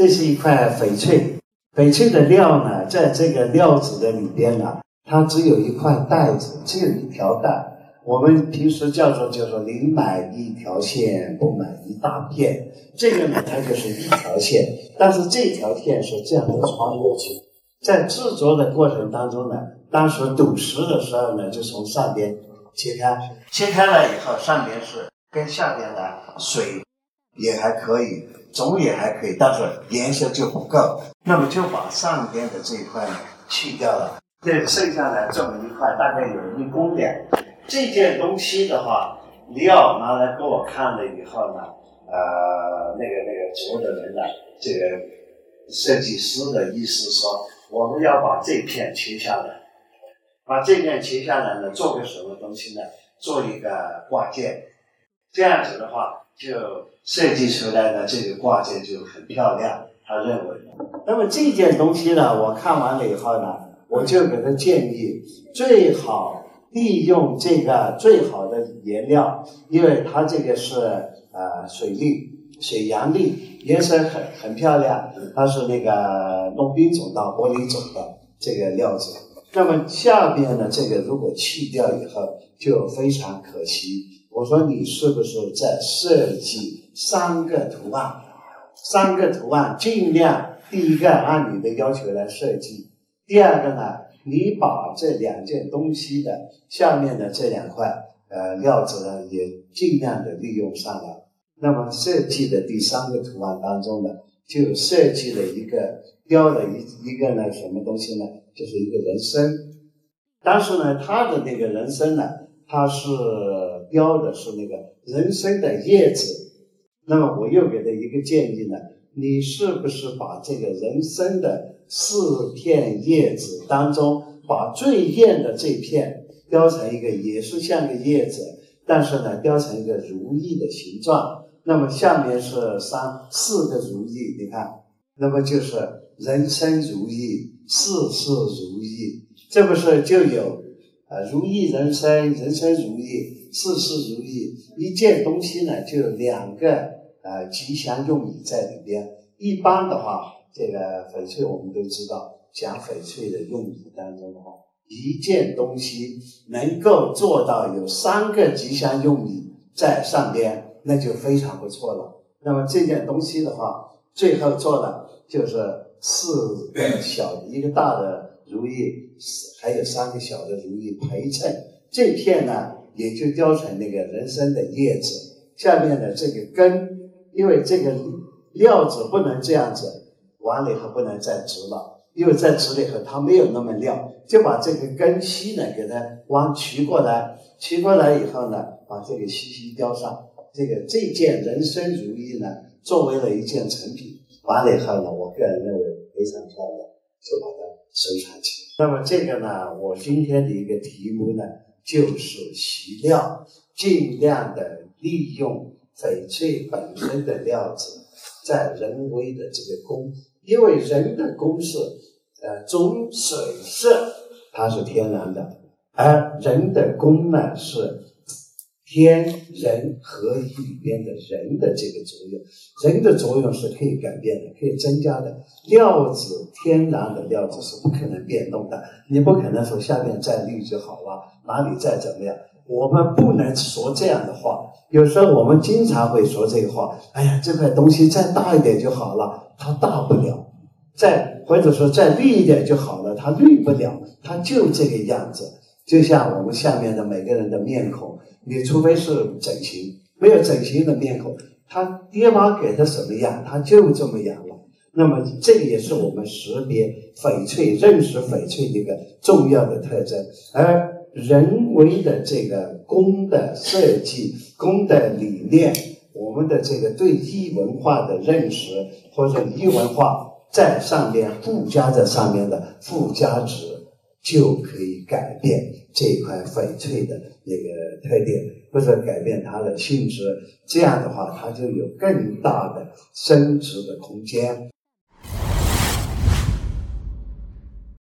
这是一块翡翠，翡翠的料呢，在这个料子的里边呢，它只有一块带子，只有一条带。我们平时叫做叫做宁买一条线，不买一大片。这个呢，它就是一条线，但是这条线是这样的穿过去。在制作的过程当中呢，当时赌石的时候呢，就从上边切开，切开了以后，上边是跟下边的水也还可以，种也还可以，但是颜色就不够。那么就把上边的这一块呢去掉了，这剩下来这么一块，大概有一公两。这件东西的话，料拿来给我看了以后呢，呃，那个那个做的人呢，这个设计师的意思说，我们要把这片切下来，把这片切下来呢，做个什么东西呢？做一个挂件，这样子的话，就设计出来的这个挂件就很漂亮。他认为，那么这件东西呢，我看完了以后呢，我就给他建议，最好。利用这个最好的颜料，因为它这个是呃水绿、水杨绿，颜色很很漂亮。它是那个弄冰种到玻璃种的这个料子。那么下边呢，这个如果去掉以后就非常可惜。我说你是不是在设计三个图案？三个图案尽量第一个按你的要求来设计，第二个呢？你把这两件东西的下面的这两块呃料子呢，也尽量的利用上了。那么设计的第三个图案当中呢，就设计了一个雕了一一个呢什么东西呢？就是一个人参。但是呢，他的那个人参呢，他是标的是那个人参的叶子。那么我又给他一个建议呢，你是不是把这个人参的？四片叶子当中，把最艳的这片雕成一个，也是像个叶子，但是呢，雕成一个如意的形状。那么下面是三四个如意，你看，那么就是人生如意，事事如意，这不是就有啊？如意人生，人生如意，事事如意。一件东西呢，就有两个呃吉祥用语在里边。一般的话。这个翡翠我们都知道，讲翡翠的用语当中的话，一件东西能够做到有三个吉祥用语在上边，那就非常不错了。那么这件东西的话，最后做的就是四个小一个大的如意，还有三个小的如意陪衬。这片呢，也就雕成那个人参的叶子，下面的这个根，因为这个料子不能这样子。完了以后不能再直了，因为再直了以后它没有那么亮，就把这个根须呢给它往取过来，取过来以后呢，把这个须须雕上。这个这件人参如意呢，作为了一件成品，完了以后呢，我个人认为非常漂亮，就把它收藏起。那么这个呢，我今天的一个题目呢，就是习料，尽量的利用翡翠本身的料子，在人为的这个工。因为人的工是，呃，中水色，它是天然的，而人的工呢是天人合一里边的人的这个作用，人的作用是可以改变的，可以增加的。料子天然的料子是不可能变动的，你不可能说下面再绿就好了，哪里再怎么样，我们不能说这样的话。有时候我们经常会说这个话，哎呀，这块东西再大一点就好了。它大不了，再或者说再绿一点就好了，它绿不了，它就这个样子。就像我们下面的每个人的面孔，你除非是整形，没有整形的面孔，他爹妈给他什么样，他就这么样了。那么这也是我们识别翡翠、认识翡翠的一个重要的特征。而人为的这个工的设计、工的理念。我们的这个对衣文化的认识，或者衣文化在上面附加在上面的附加值，就可以改变这块翡翠的那个特点，或者改变它的性质。这样的话，它就有更大的升值的空间。